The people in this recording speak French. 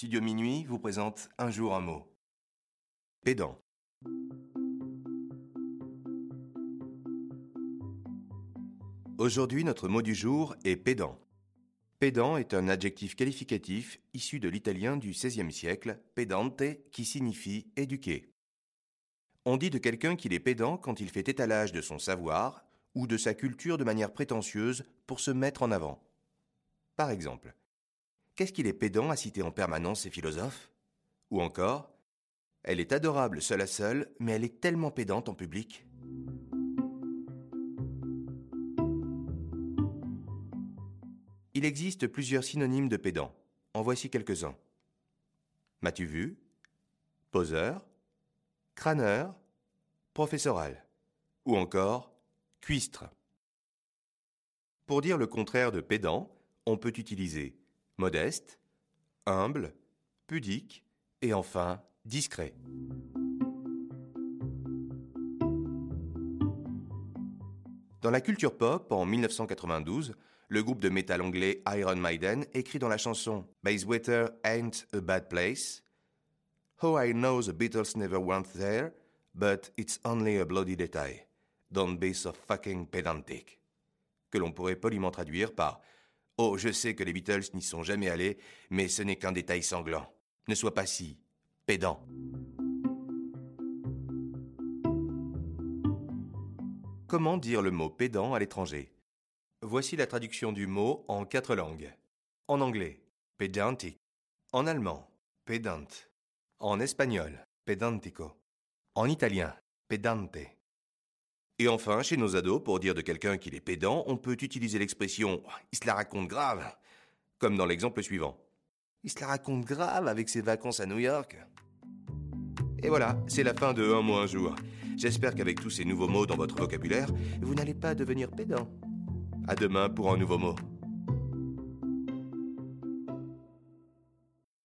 Studio Minuit vous présente Un jour un mot. Pédant. Aujourd'hui, notre mot du jour est pédant. Pédant est un adjectif qualificatif issu de l'italien du XVIe siècle, pedante, qui signifie éduqué. On dit de quelqu'un qu'il est pédant quand il fait étalage de son savoir ou de sa culture de manière prétentieuse pour se mettre en avant. Par exemple, qu'est-ce qu'il est pédant à citer en permanence ces philosophes? Ou encore, elle est adorable seule à seule, mais elle est tellement pédante en public. Il existe plusieurs synonymes de pédant. En voici quelques-uns. M'as-tu vu? Poseur Crâneur Professoral Ou encore cuistre. Pour dire le contraire de pédant, on peut utiliser modeste, humble, pudique et enfin discret. Dans la culture pop, en 1992, le groupe de métal anglais Iron Maiden écrit dans la chanson Bayswater Ain't a Bad Place How I know the Beatles never went there, but it's only a bloody detail. Don't be so fucking pedantic. Que l'on pourrait poliment traduire par Oh, je sais que les Beatles n'y sont jamais allés, mais ce n'est qu'un détail sanglant. Ne sois pas si pédant. Comment dire le mot pédant à l'étranger? Voici la traduction du mot en quatre langues. En anglais, pedantic. En allemand, pedant. En espagnol, pedantico. En italien, pedante. Et enfin, chez nos ados, pour dire de quelqu'un qu'il est pédant, on peut utiliser l'expression il se la raconte grave, comme dans l'exemple suivant. Il se la raconte grave avec ses vacances à New York. Et voilà, c'est la fin de Un mot un jour. J'espère qu'avec tous ces nouveaux mots dans votre vocabulaire, vous n'allez pas devenir pédant. À demain pour un nouveau mot.